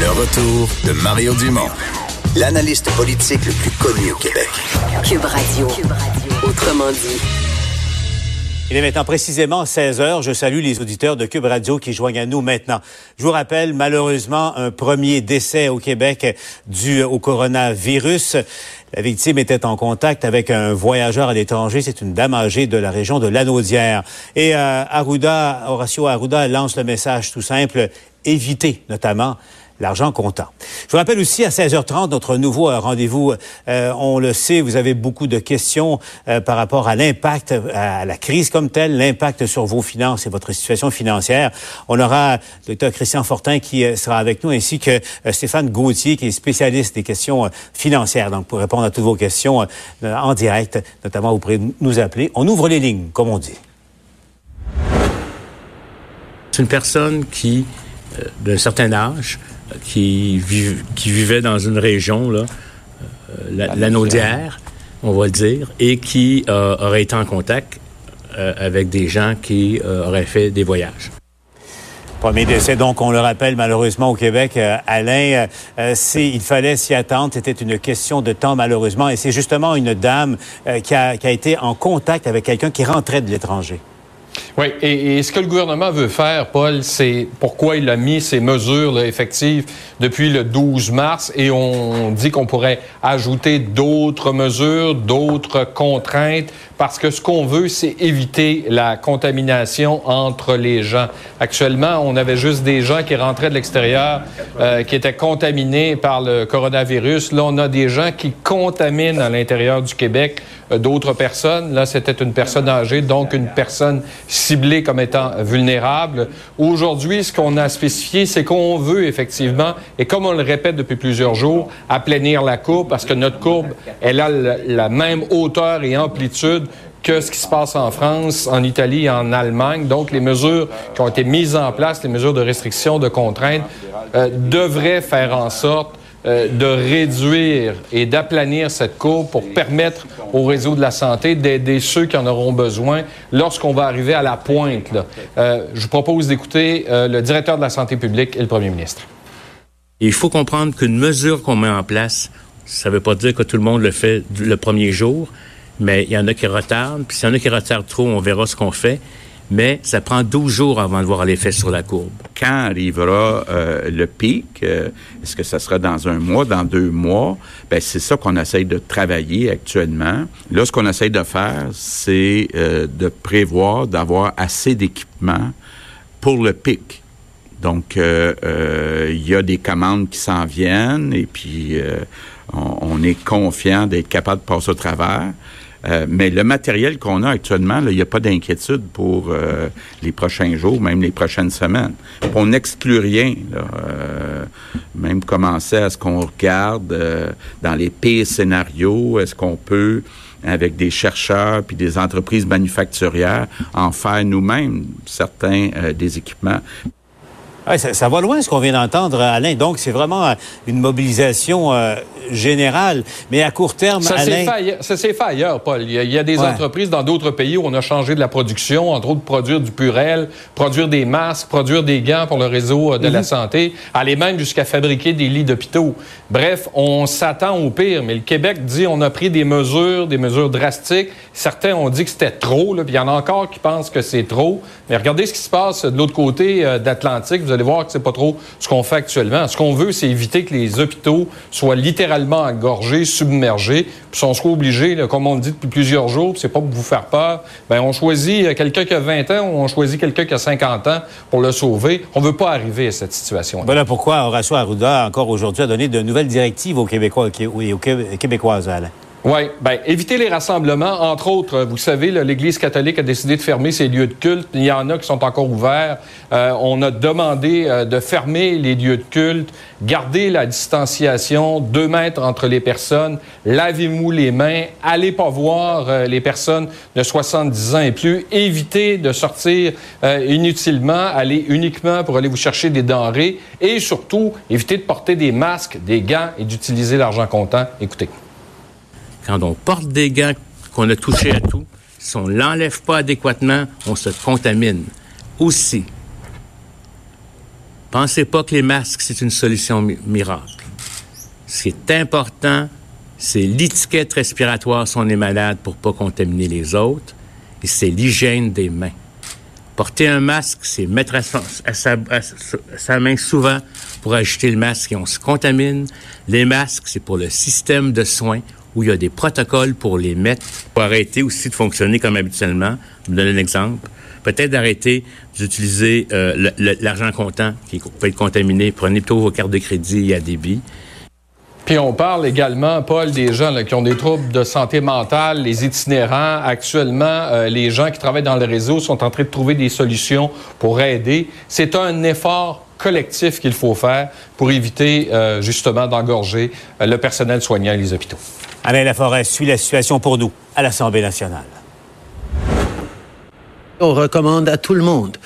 Le retour de Mario Dumont, l'analyste politique le plus connu au Québec. Cube Radio. Autrement dit. Il est maintenant précisément 16 heures. Je salue les auditeurs de Cube Radio qui joignent à nous maintenant. Je vous rappelle malheureusement un premier décès au Québec dû au coronavirus. La victime était en contact avec un voyageur à l'étranger. C'est une dame âgée de la région de Lanaudière. Et euh, Arruda, Horacio Arruda lance le message tout simple, éviter notamment l'argent comptant. Je vous rappelle aussi à 16h30 notre nouveau euh, rendez-vous. Euh, on le sait, vous avez beaucoup de questions euh, par rapport à l'impact, à la crise comme telle, l'impact sur vos finances et votre situation financière. On aura le docteur Christian Fortin qui sera avec nous, ainsi que Stéphane Gauthier qui est spécialiste des questions financières. Donc pour répondre à toutes vos questions en direct, notamment vous pourrez nous appeler. On ouvre les lignes, comme on dit. C'est une personne qui, d'un certain âge, qui, qui vivait dans une région, là, euh, la, on va le dire, et qui euh, aurait été en contact euh, avec des gens qui auraient fait des voyages. Premier décès, donc, on le rappelle malheureusement au Québec. Alain, c'est, il fallait s'y attendre. C'était une question de temps malheureusement. Et c'est justement une dame qui, a, qui a été en contact avec quelqu'un qui rentrait de l'étranger. Oui, et, ce que le gouvernement veut faire, Paul, c'est pourquoi il a mis ces mesures effectives depuis le 12 mars et on dit qu'on pourrait ajouter d'autres mesures, d'autres contraintes, parce que ce qu'on veut, c'est éviter la contamination entre les gens. Actuellement, on avait juste des gens qui rentraient de l'extérieur, euh, qui étaient contaminés par le coronavirus. Là, on a des gens qui contaminent à l'intérieur du Québec d'autres personnes. Là, c'était une personne âgée, donc une personne ciblée comme étant vulnérable. Aujourd'hui, ce qu'on a spécifié, c'est qu'on veut effectivement, et comme on le répète depuis plusieurs jours, aplanir la courbe parce que notre courbe, elle a la même hauteur et amplitude que ce qui se passe en France, en Italie et en Allemagne. Donc, les mesures qui ont été mises en place, les mesures de restriction, de contrainte, euh, devraient faire en sorte euh, de réduire et d'aplanir cette courbe pour permettre au réseau de la santé d'aider ceux qui en auront besoin lorsqu'on va arriver à la pointe. Euh, je vous propose d'écouter euh, le directeur de la santé publique et le premier ministre. Il faut comprendre qu'une mesure qu'on met en place, ça ne veut pas dire que tout le monde le fait le premier jour, mais il y en a qui retardent, puis s'il y en a qui retardent trop, on verra ce qu'on fait mais ça prend 12 jours avant de voir l'effet sur la courbe. Quand arrivera euh, le pic, euh, est-ce que ça sera dans un mois, dans deux mois? Ben, c'est ça qu'on essaye de travailler actuellement. Là, ce qu'on essaye de faire, c'est euh, de prévoir d'avoir assez d'équipements pour le pic. Donc, il y a des commandes qui s'en viennent et puis on, on, est confiant d'être capable de passer au travers. Euh, mais le matériel qu'on a actuellement, il n'y a pas d'inquiétude pour euh, les prochains jours, même les prochaines semaines. On n'exclut rien. Euh, même commencer à ce qu'on regarde dans les pires scénarios, est-ce qu'on peut avec des chercheurs puis des entreprises manufacturières en faire nous-mêmes certains des équipements ça, va loin ce qu'on vient d'entendre, Alain. Donc, c'est vraiment euh, une mobilisation euh, générale. Mais à court terme, ça Alain... Ça s'est fait ailleurs, Paul. Il y a, des entreprises dans d'autres pays où on a changé de la production, entre autres produire du purel, produire des masques, produire des gants pour le réseau euh, de la mhm. santé, aller même jusqu'à fabriquer des lits d'hôpitaux. Bref, on s'attend au pire. Mais le Québec dit on a pris des mesures, des mesures drastiques. Certains ont dit que c'était trop, là, puis il y en a encore qui pensent que c'est trop. Mais regardez ce qui se passe de l'autre côté d'Atlantique allez voir que c'est pas trop ce qu'on fait actuellement. Ce qu'on veut, c'est éviter que les hôpitaux soient littéralement engorgés, submergés, puis on soit obligé, comme on le dit depuis plusieurs jours, c'est pas pour vous faire peur, ben on choisit quelqu'un qui a 20 ans ou on choisit quelqu'un qui a 50 ans pour le sauver. On veut pas arriver à cette situation. -là. Voilà pourquoi Horacio Arruda, encore aujourd'hui, a donné de nouvelles directives aux Québécois et aux Québécoises, Alain. Oui, bien, éviter les rassemblements. Entre autres, vous savez, l'Église catholique a décidé de fermer ses lieux de culte. Il y en a qui sont encore ouverts. Euh, on a demandé euh, de fermer les lieux de culte, garder la distanciation, deux mètres entre les personnes, lavez-vous les mains, allez pas voir euh, les personnes de 70 ans et plus, évitez de sortir inutilement, allez uniquement pour aller vous chercher des denrées et surtout, évitez de porter des masques, des gants et d'utiliser l'argent comptant. Écoutez quand on porte des gants, qu'on a touché à tout, si on l'enlève pas adéquatement, on se contamine. Aussi, pensez pas que les masques, c'est une solution miracle. Ce qui est important, c'est l'étiquette respiratoire si on est malade pour pas contaminer les autres, et c'est l'hygiène des mains. Porter un masque, c'est mettre sa, main souvent pour ajouter le masque et on se contamine. Les masques, c'est pour le système de soins où il y a des protocoles pour les mettre, pour arrêter aussi de fonctionner comme habituellement. Je vous donne un exemple. Peut-être d'arrêter d'utiliser euh, l'argent comptant qui peut être contaminé. Prenez plutôt vos cartes de crédit à débit. Puis on parle également, Paul, des gens qui ont des troubles de santé mentale, les itinérants. Actuellement, euh, les gens qui travaillent dans le réseau sont en train de trouver des solutions pour aider. C'est un effort collectif qu'il faut faire pour éviter euh, justement d'engorger le personnel soignant et les hôpitaux. Alain Laforêt suit la situation pour nous à l'Assemblée nationale. On recommande à tout le monde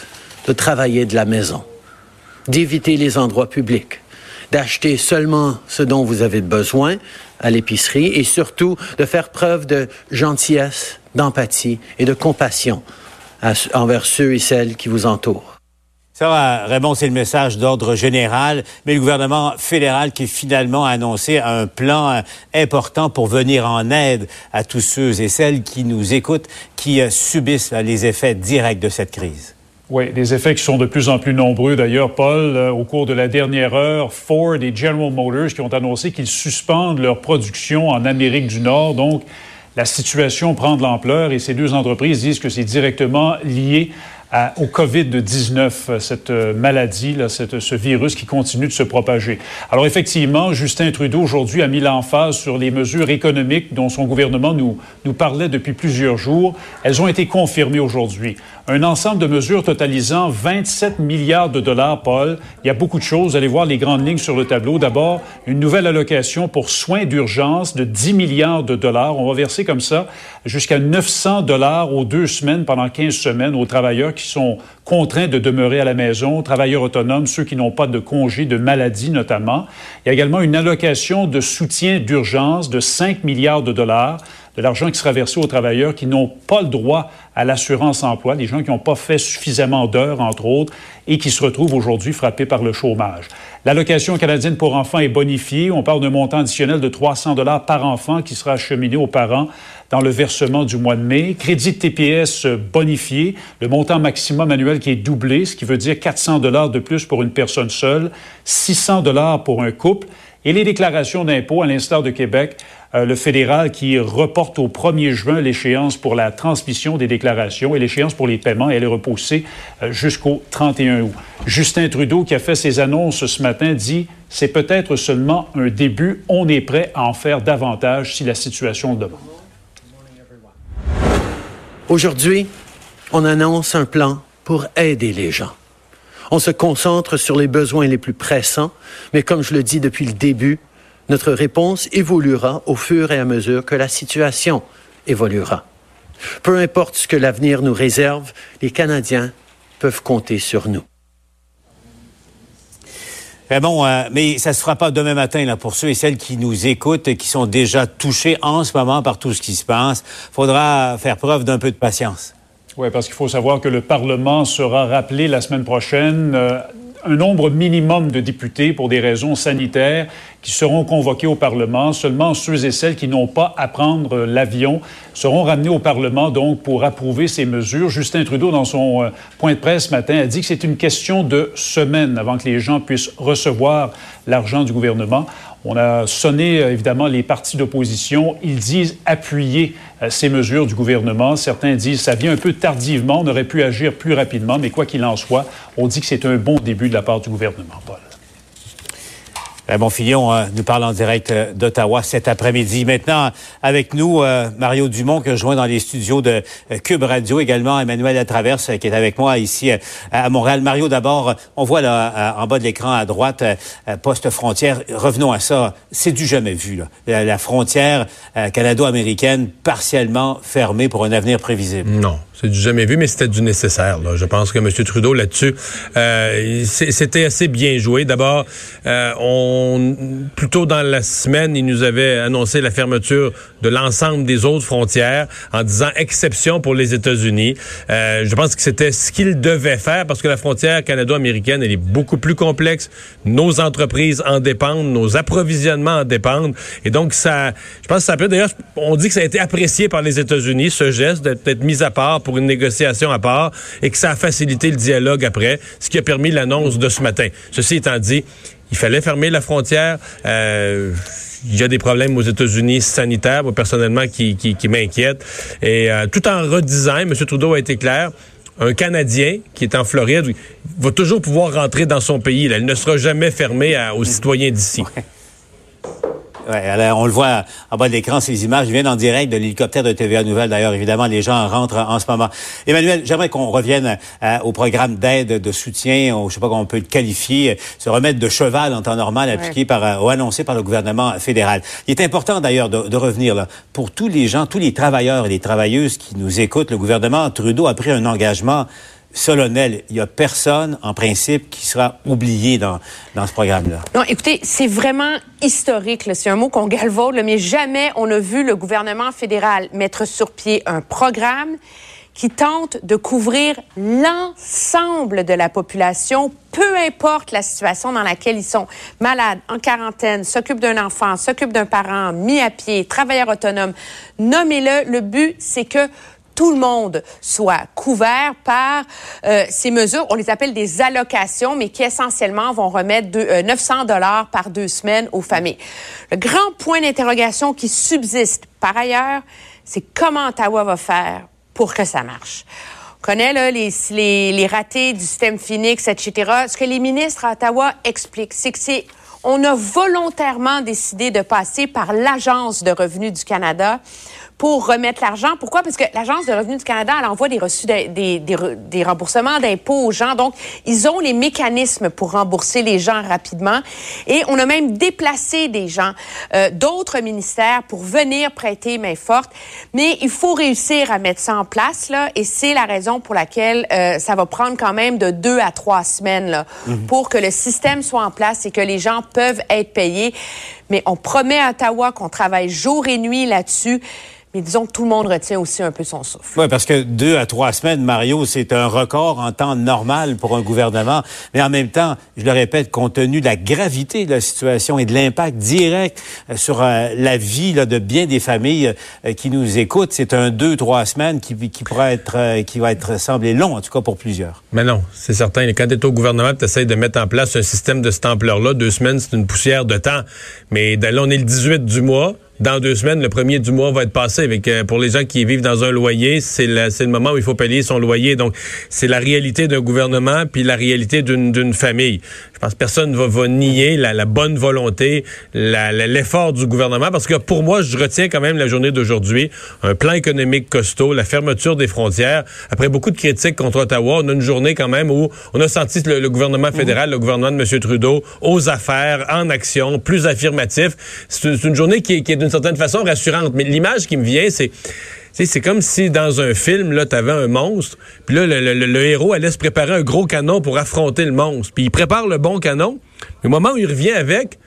de travailler de la maison, d'éviter les endroits publics d'acheter seulement ce dont vous avez besoin à l'épicerie et surtout de faire preuve de gentillesse, d'empathie et de compassion envers ceux et celles qui vous entourent. Ça Raymond, c'est le message d'ordre général, mais le gouvernement fédéral qui finalement a annoncé un plan euh, important pour venir en aide à tous ceux et celles qui nous écoutent, qui euh, subissent les effets directs de cette crise. Oui, des effets qui sont de plus en plus nombreux. D'ailleurs, Paul, euh, au cours de la dernière heure, Ford et General Motors qui ont annoncé qu'ils suspendent leur production en Amérique du Nord. Donc, la situation prend de l'ampleur et ces deux entreprises disent que c'est directement lié au COVID-19, cette euh, maladie, cette, ce virus qui continue de se propager. Alors effectivement, Justin Trudeau aujourd'hui a mis l'emphase sur les mesures économiques dont son gouvernement nous, nous parlait depuis plusieurs jours. Elles ont été confirmées aujourd'hui un ensemble de mesures totalisant 27 milliards de dollars, Paul. Il y a beaucoup de choses. Allez voir les grandes lignes sur le tableau. D'abord, une nouvelle allocation pour soins d'urgence de 10 milliards de dollars. On va verser comme ça jusqu'à 900 dollars aux deux semaines pendant 15 semaines aux travailleurs qui sont contraints de demeurer à la maison, travailleurs autonomes, ceux qui n'ont pas de congé de maladie notamment. Il y a également une allocation de soutien d'urgence de 5 milliards de dollars de l'argent qui sera versé aux travailleurs qui n'ont pas le droit à l'assurance emploi, des gens qui n'ont pas fait suffisamment d'heures, entre autres, et qui se retrouvent aujourd'hui frappés par le chômage. L'allocation canadienne pour enfants est bonifiée. On parle d'un montant additionnel de 300 dollars par enfant qui sera acheminé aux parents dans le versement du mois de mai. Crédit TPS bonifié, le montant maximum annuel qui est doublé, ce qui veut dire 400 dollars de plus pour une personne seule, 600 dollars pour un couple. Et les déclarations d'impôts, à l'instar de Québec, euh, le fédéral qui reporte au 1er juin l'échéance pour la transmission des déclarations et l'échéance pour les paiements, elle est repoussée euh, jusqu'au 31 août. Justin Trudeau, qui a fait ses annonces ce matin, dit c'est peut-être seulement un début. On est prêt à en faire davantage si la situation le demande. Aujourd'hui, on annonce un plan pour aider les gens. On se concentre sur les besoins les plus pressants, mais comme je le dis depuis le début, notre réponse évoluera au fur et à mesure que la situation évoluera. Peu importe ce que l'avenir nous réserve, les Canadiens peuvent compter sur nous. bon, euh, mais ça se fera pas demain matin là pour ceux et celles qui nous écoutent et qui sont déjà touchés en ce moment par tout ce qui se passe. Faudra faire preuve d'un peu de patience. Oui, parce qu'il faut savoir que le Parlement sera rappelé la semaine prochaine. Euh, un nombre minimum de députés pour des raisons sanitaires qui seront convoqués au Parlement. Seulement ceux et celles qui n'ont pas à prendre l'avion seront ramenés au Parlement donc pour approuver ces mesures. Justin Trudeau, dans son euh, point de presse ce matin, a dit que c'est une question de semaines avant que les gens puissent recevoir l'argent du gouvernement. On a sonné euh, évidemment les partis d'opposition. Ils disent appuyer euh, ces mesures du gouvernement. Certains disent ça vient un peu tardivement, on aurait pu agir plus rapidement, mais quoi qu'il en soit, on dit que c'est un bon début de la part du gouvernement, Paul. Bon Fillon euh, nous parle en direct euh, d'Ottawa cet après-midi. Maintenant, avec nous, euh, Mario Dumont, que je joins dans les studios de Cube Radio, également Emmanuel Latraverse, qui est avec moi ici à Montréal. Mario, d'abord, on voit là, en bas de l'écran à droite, poste frontière. Revenons à ça. C'est du jamais vu. Là. La, frontière canado-américaine partiellement fermée pour un avenir prévisible. Non, C'est du jamais vu, mais c'était du nécessaire. Là. Je pense que M. Trudeau, là-dessus, euh, c'était assez bien joué. D'abord, euh, on plus tôt dans la semaine, il nous avait annoncé la fermeture de l'ensemble des autres frontières en disant exception pour les États-Unis. Euh, je pense que c'était ce qu'il devait faire parce que la frontière canado-américaine, elle est beaucoup plus complexe. Nos entreprises en dépendent, nos approvisionnements en dépendent. Et donc, ça, je pense que ça peut, d'ailleurs, on dit que ça a été apprécié par les États-Unis, ce geste d'être mis à part pour une négociation à part et que ça a facilité le dialogue après, ce qui a permis l'annonce de ce matin. Ceci étant dit, il fallait fermer la frontière. Euh, il y a des problèmes aux États-Unis sanitaires, moi, personnellement, qui, qui, qui m'inquiètent. Et euh, tout en redisant, M. Trudeau a été clair, un Canadien qui est en Floride va toujours pouvoir rentrer dans son pays. Là. Il ne sera jamais fermé aux citoyens d'ici. Ouais, alors on le voit en bas de l'écran, ces images viennent en direct de l'hélicoptère de TVA Nouvelle. D'ailleurs, évidemment, les gens rentrent en ce moment. Emmanuel, j'aimerais qu'on revienne euh, au programme d'aide, de soutien, ou, je sais pas comment on peut le qualifier, ce remède de cheval en temps normal appliqué par euh, ou annoncé par le gouvernement fédéral. Il est important d'ailleurs de, de, revenir là pour tous les gens, tous les travailleurs et les travailleuses qui nous écoutent. Le gouvernement Trudeau a pris un engagement solennel. Il n'y a personne, en principe, qui sera oublié dans, ce programme-là. Non, écoutez, c'est vraiment historique. C'est un mot qu'on galvaude, mais jamais on a vu le gouvernement fédéral mettre sur pied un programme qui tente de couvrir l'ensemble de la population, peu importe la situation dans laquelle ils sont, malades, en quarantaine, s'occupent d'un enfant, s'occupent d'un parent, mis à pied, travailleur autonome. Nommez-le. Le but, c'est que tout le monde soit couvert par euh, ces mesures. On les appelle des allocations, mais qui essentiellement vont remettre de, 900 euh, dollars par deux semaines aux familles. Le grand point d'interrogation qui subsiste par ailleurs, c'est comment Ottawa va faire pour que ça marche. On connaît les, les ratés du système Phoenix, etc. Ce que les ministres à Ottawa expliquent, c'est que c'est on a volontairement décidé de passer par l'Agence de revenus du Canada pour remettre l'argent. Pourquoi? Parce que l'Agence de revenus du Canada, elle envoie des reçus, des, des, des, remboursements d'impôts aux gens. Donc, ils ont les mécanismes pour rembourser les gens rapidement. Et on a même déplacé des gens euh, d'autres ministères pour venir prêter main forte. Mais il faut réussir à mettre ça en place, là. Et c'est la raison pour laquelle euh, ça va prendre quand même de deux à trois semaines, là, mhm. pour que le système soit en place et que les gens peuvent être payés. Mais on promet à Ottawa qu'on travaille jour et nuit là-dessus. Mais disons que tout le monde retient aussi un peu son souffle. Oui, parce que deux à trois semaines, Mario, c'est un record en temps normal pour un gouvernement. Mais en même temps, je le répète, compte tenu de la gravité de la situation et de l'impact direct euh, sur euh, la vie là, de bien des familles euh, qui nous écoutent, c'est un deux, trois semaines qui, qui pourrait être, qui va être semblé long, en tout cas pour plusieurs. Mais non, c'est certain. Quand tu es au gouvernement, tu essaies de mettre en place un système de cette ampleur-là. Deux semaines, c'est une poussière de temps. Mais là, on est le 18 du mois dans deux semaines, le premier du mois va être passé. Avec, euh, pour les gens qui vivent dans un loyer, c'est le, le moment où il faut payer son loyer. Donc, c'est la réalité d'un gouvernement puis la réalité d'une famille. Je pense que personne ne va, va nier la, la, bonne volonté, l'effort du gouvernement, parce que pour moi, je retiens quand même la journée d'aujourd'hui, un plan économique costaud, la fermeture des frontières. Après beaucoup de critiques contre Ottawa, on a une journée quand même où on a senti le, le gouvernement fédéral, le gouvernement de M. Trudeau, aux affaires, en action, plus affirmatif. C'est une journée qui, qui est d'une certaine façon rassurante. Mais l'image qui me vient, c'est c'est comme si dans un film, là, t'avais un monstre, puis là, le, héros allait se préparer un gros canon pour affronter le monstre. Puis il prépare le bon canon, mais au moment où il revient avec,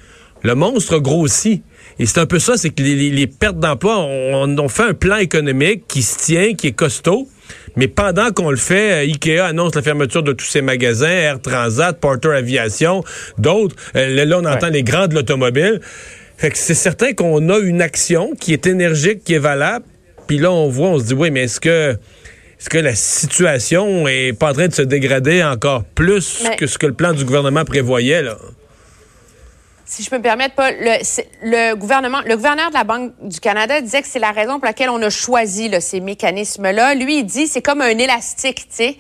le monstre grossit. Et c'est un peu ça, c'est que les, pertes d'emploi, on, on, fait un plan économique qui se tient, qui est costaud, mais pendant qu'on le fait, euh, Ikea annonce la fermeture de tous ses magasins, Air Transat, Porter Aviation, d'autres. Euh, là, on entend les grands de l'automobile. Fait que c'est certain qu'on a une action qui est énergique, qui est valable. Puis là, on voit, on se dit, oui, mais est-ce que, est-ce que la situation est pas en train de se dégrader encore plus que ce que le plan du gouvernement prévoyait, là? Si je peux me permettre, Paul, le, le, gouvernement, le gouverneur de la Banque du Canada disait que c'est la raison pour laquelle on a choisi là, ces mécanismes-là. Lui, il dit c'est comme un élastique, tu sais.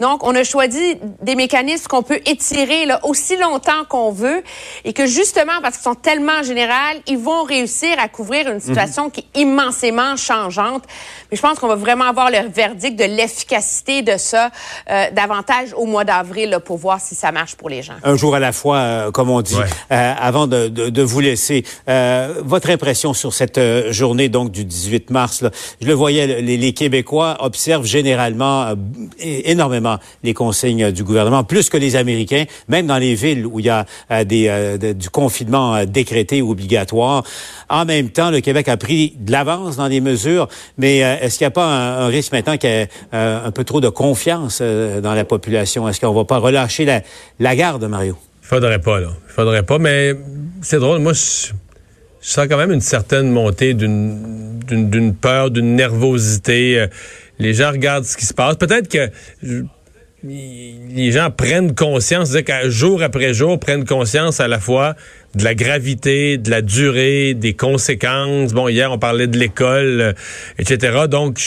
Donc, on a choisi des mécanismes qu'on peut étirer là, aussi longtemps qu'on veut et que justement, parce qu'ils sont tellement généraux, ils vont réussir à couvrir une situation qui est immensément changeante. Mais je pense qu'on va vraiment avoir le verdict de l'efficacité de ça euh, davantage au mois d'avril pour voir si ça marche pour les gens. Un jour à la fois, euh, comme on dit. Euh, avant de, de, de vous laisser, euh, votre impression sur cette euh, journée donc du 18 mars. Là? Je le voyais, les, les Québécois observent généralement euh, énormément les consignes du gouvernement, plus que les Américains, même dans les villes où il y a euh, des, euh, de, du confinement décrété obligatoire. En même temps, le Québec a pris de l'avance dans les mesures, mais est-ce qu'il n'y a pas un, un, risque maintenant qu'il y ait un peu trop de confiance dans la population? Est-ce qu'on va pas relâcher la, la garde, Mario? Faudrait pas, là. Il faudrait pas, mais c'est drôle. Moi, je, sens quand même une certaine montée d'une peur, d'une nervosité. Les gens regardent ce qui se passe. Peut-être que les gens prennent conscience, c'est-à-dire qu'à jour après jour, prennent conscience à la fois de la gravité, de la durée, des conséquences. Bon, hier, on parlait de l'école, etc. Donc,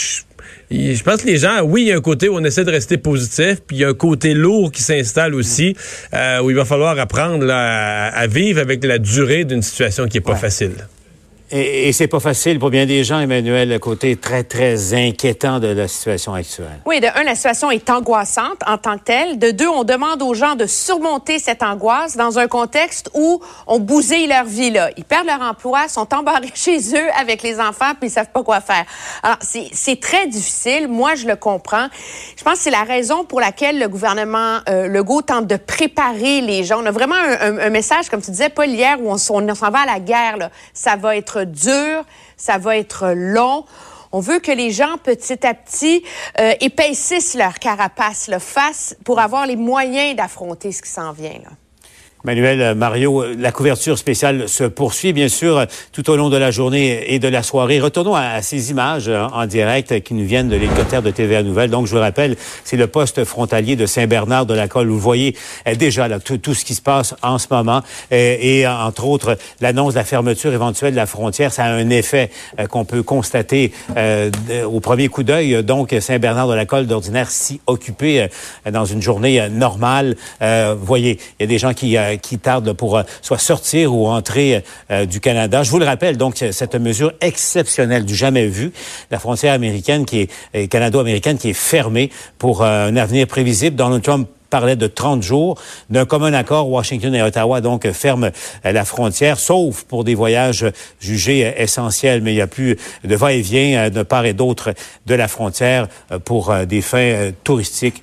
je, pense que les gens, oui, il y a un côté où on essaie de rester positif, puis il y a un côté lourd qui s'installe aussi, euh, où il va falloir apprendre là, à, à, vivre avec la durée d'une situation qui est pas ouais. facile. Et, et c'est pas facile pour bien des gens, Emmanuel, le côté très, très inquiétant de la situation actuelle. Oui, de un, la situation est angoissante en tant que telle. De deux, on demande aux gens de surmonter cette angoisse dans un contexte où on bousille leur vie. Là. Ils perdent leur emploi, sont embarqués chez eux avec les enfants, puis ils savent pas quoi faire. Alors, c'est très difficile. Moi, je le comprends. Je pense que c'est la raison pour laquelle le gouvernement euh, Legault tente de préparer les gens. On a vraiment un message, comme tu disais, Paul, hier, où on, on s'en va à la guerre. Là. Ça va être dur, ça va être long. On veut que les gens, petit à petit, euh, épaississent leur carapace, le face pour avoir les moyens d'affronter ce qui s'en vient. Là. Manuel Mario, la couverture spéciale se poursuit bien sûr tout au long de la journée et de la soirée. Retournons à, ces images en direct qui nous viennent de l'hélicoptère de TVA Nouvelle. Donc je vous rappelle, c'est le poste frontalier de Saint-Bernard de la Colle. Vous voyez déjà là, tout, ce qui se passe en ce moment et, entre autres l'annonce de la fermeture éventuelle de la frontière. Ça a un effet euh, qu'on peut constater euh, au premier coup d'œil. Donc Saint-Bernard de la Colle d'ordinaire si occupé euh, dans une journée normale. vous voyez, il y a des gens qui qui tardent pour euh, soit sortir ou entrer euh, du Canada. Je vous le rappelle, donc, cette mesure exceptionnelle du jamais vu, la frontière américaine qui est canado-américaine qui est fermée pour euh, un avenir prévisible. Donald Trump parlait de 30 jours. D'un commun accord, Washington et Ottawa donc ferment la frontière, sauf pour des voyages jugés essentiels. Mais il n'y a plus de va-et-vient de part et d'autre de la frontière pour des fins touristiques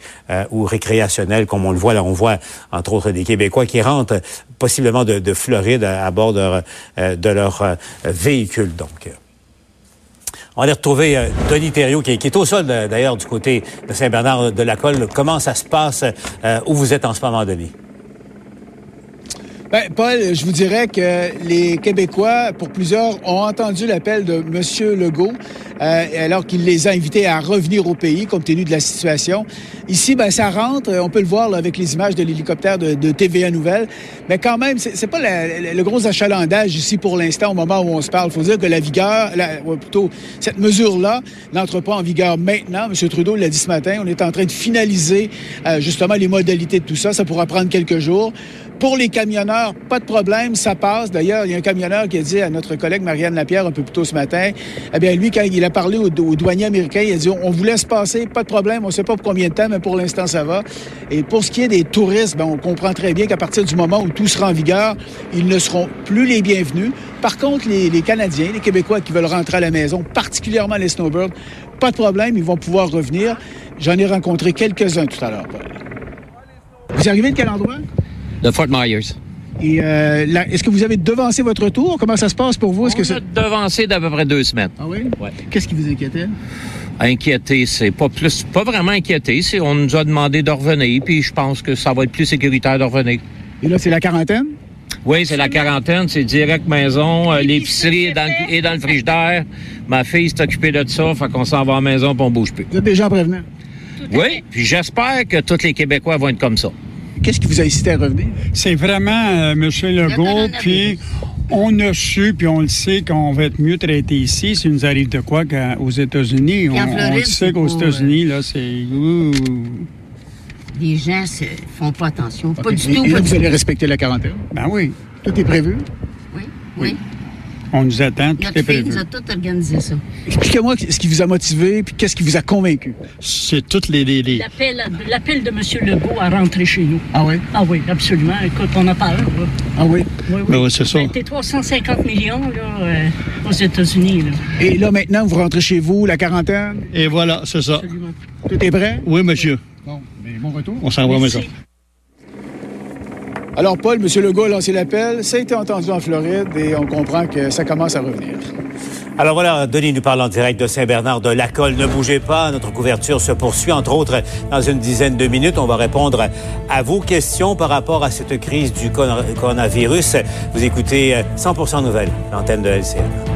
ou récréationnelles, comme on le voit là. On voit entre autres des Québécois qui rentrent possiblement de, de Floride à, à bord de, de leur véhicule. Donc. On va aller retrouver euh, Denis Thériault, qui, est au sol d'ailleurs du côté de Saint-Bernard de la Colle. Comment ça se passe? Euh, où vous êtes en ce moment, Denis? Ben, Paul, je vous dirais que les Québécois, pour plusieurs, ont entendu l'appel de M. Legault, euh, alors qu'il les a invités à revenir au pays, compte tenu de la situation. Ici, ben, ça rentre, on peut le voir avec les images de l'hélicoptère de, TVA Nouvelle, mais quand même, c'est pas le gros achalandage ici pour l'instant, au moment où on se parle. Il faut dire que la vigueur, ou plutôt, cette mesure-là n'entre pas en vigueur maintenant. M. Trudeau l'a dit ce matin, on est en train de finaliser euh, justement les modalités de tout ça. Ça pourra prendre quelques jours. Pour les camionneurs, pas de problème, ça passe. D'ailleurs, il y a un camionneur qui a dit à notre collègue Marianne Lapierre un peu plus tôt ce matin, eh bien, lui, quand il a parlé aux, douaniers américains, il a dit, on vous laisse passer, pas de problème, on ne sait pas pour combien de temps, mais pour l'instant, ça va. Et pour ce qui est des touristes, ben, on comprend très bien qu'à partir du moment où tout sera en vigueur, ils ne seront plus les bienvenus. Par contre, les, les Canadiens, les Québécois qui veulent rentrer à la maison, particulièrement les snowbirds, pas de problème, ils vont pouvoir revenir. J'en ai rencontré quelques-uns tout à l'heure. Vous arrivez de quel endroit? De Fort Myers. Et euh, est-ce que vous avez devancé votre retour? Comment ça se passe pour vous? Est-ce que a devancé d'à peu près deux semaines. Ah oui? Ouais. Qu'est-ce qui vous inquiétait? Inquiété, c'est pas plus, pas vraiment inquiété. C'est on nous a demandé de revenir, puis je pense que ça va être plus sécuritaire de revenir. Et là, c'est la quarantaine? Oui, c'est la quarantaine, c'est direct maison, euh, l'épicerie est dans, est dans le frigidaire. Ma fille s'est occupée de ça, fait qu'on s'en va à la maison puis on bouge plus. Vous êtes déjà prévenu? Oui, puis j'espère que tous les Québécois vont être comme ça. Qu'est-ce qui vous a incité à revenir? C'est vraiment euh, M. Legault, puis on a su, puis on le sait qu'on va être mieux traité ici s'il nous arrive de quoi aux États-Unis. On, on, le sait qu'aux États-Unis, là, c'est... Les gens ne font pas attention. Okay. Pas du tout. Et là, pas vous allez respecter la quarantaine? Ben oui. Tout est prévu? Oui, oui. oui. On nous attend, tout Notre est fille prévu. nous a tout organisé ça. Expliquez-moi ce qui vous a motivé, puis qu'est-ce qui vous a convaincu. C'est toutes les... les, les- L'appel, l'appel de M. Legault à rentrer chez nous. Ah oui? Ah oui, absolument. Écoute, on a peur. là. Ah oui? Oui, oui. Ben oui, c'est ça. C'était 350 millions là, euh, aux États-Unis. là. Et là, maintenant, vous rentrez chez vous, la quarantaine? Et voilà, c'est ça. Tout est prêt? Oui, monsieur. Bon, mais bon retour. On s'en va maison. Alors, Paul, M. Legault a lancé l'appel. Ça a été entendu en Floride et on comprend que ça commence à revenir. Alors voilà, Denis nous parle en direct de Saint-Bernard de Lacolle. Ne bougez pas, notre couverture se poursuit. Entre autres, dans une dizaine de minutes, on va répondre à vos questions par rapport à cette crise du coronavirus. Vous écoutez 100% Nouvelles, l'antenne de LCN.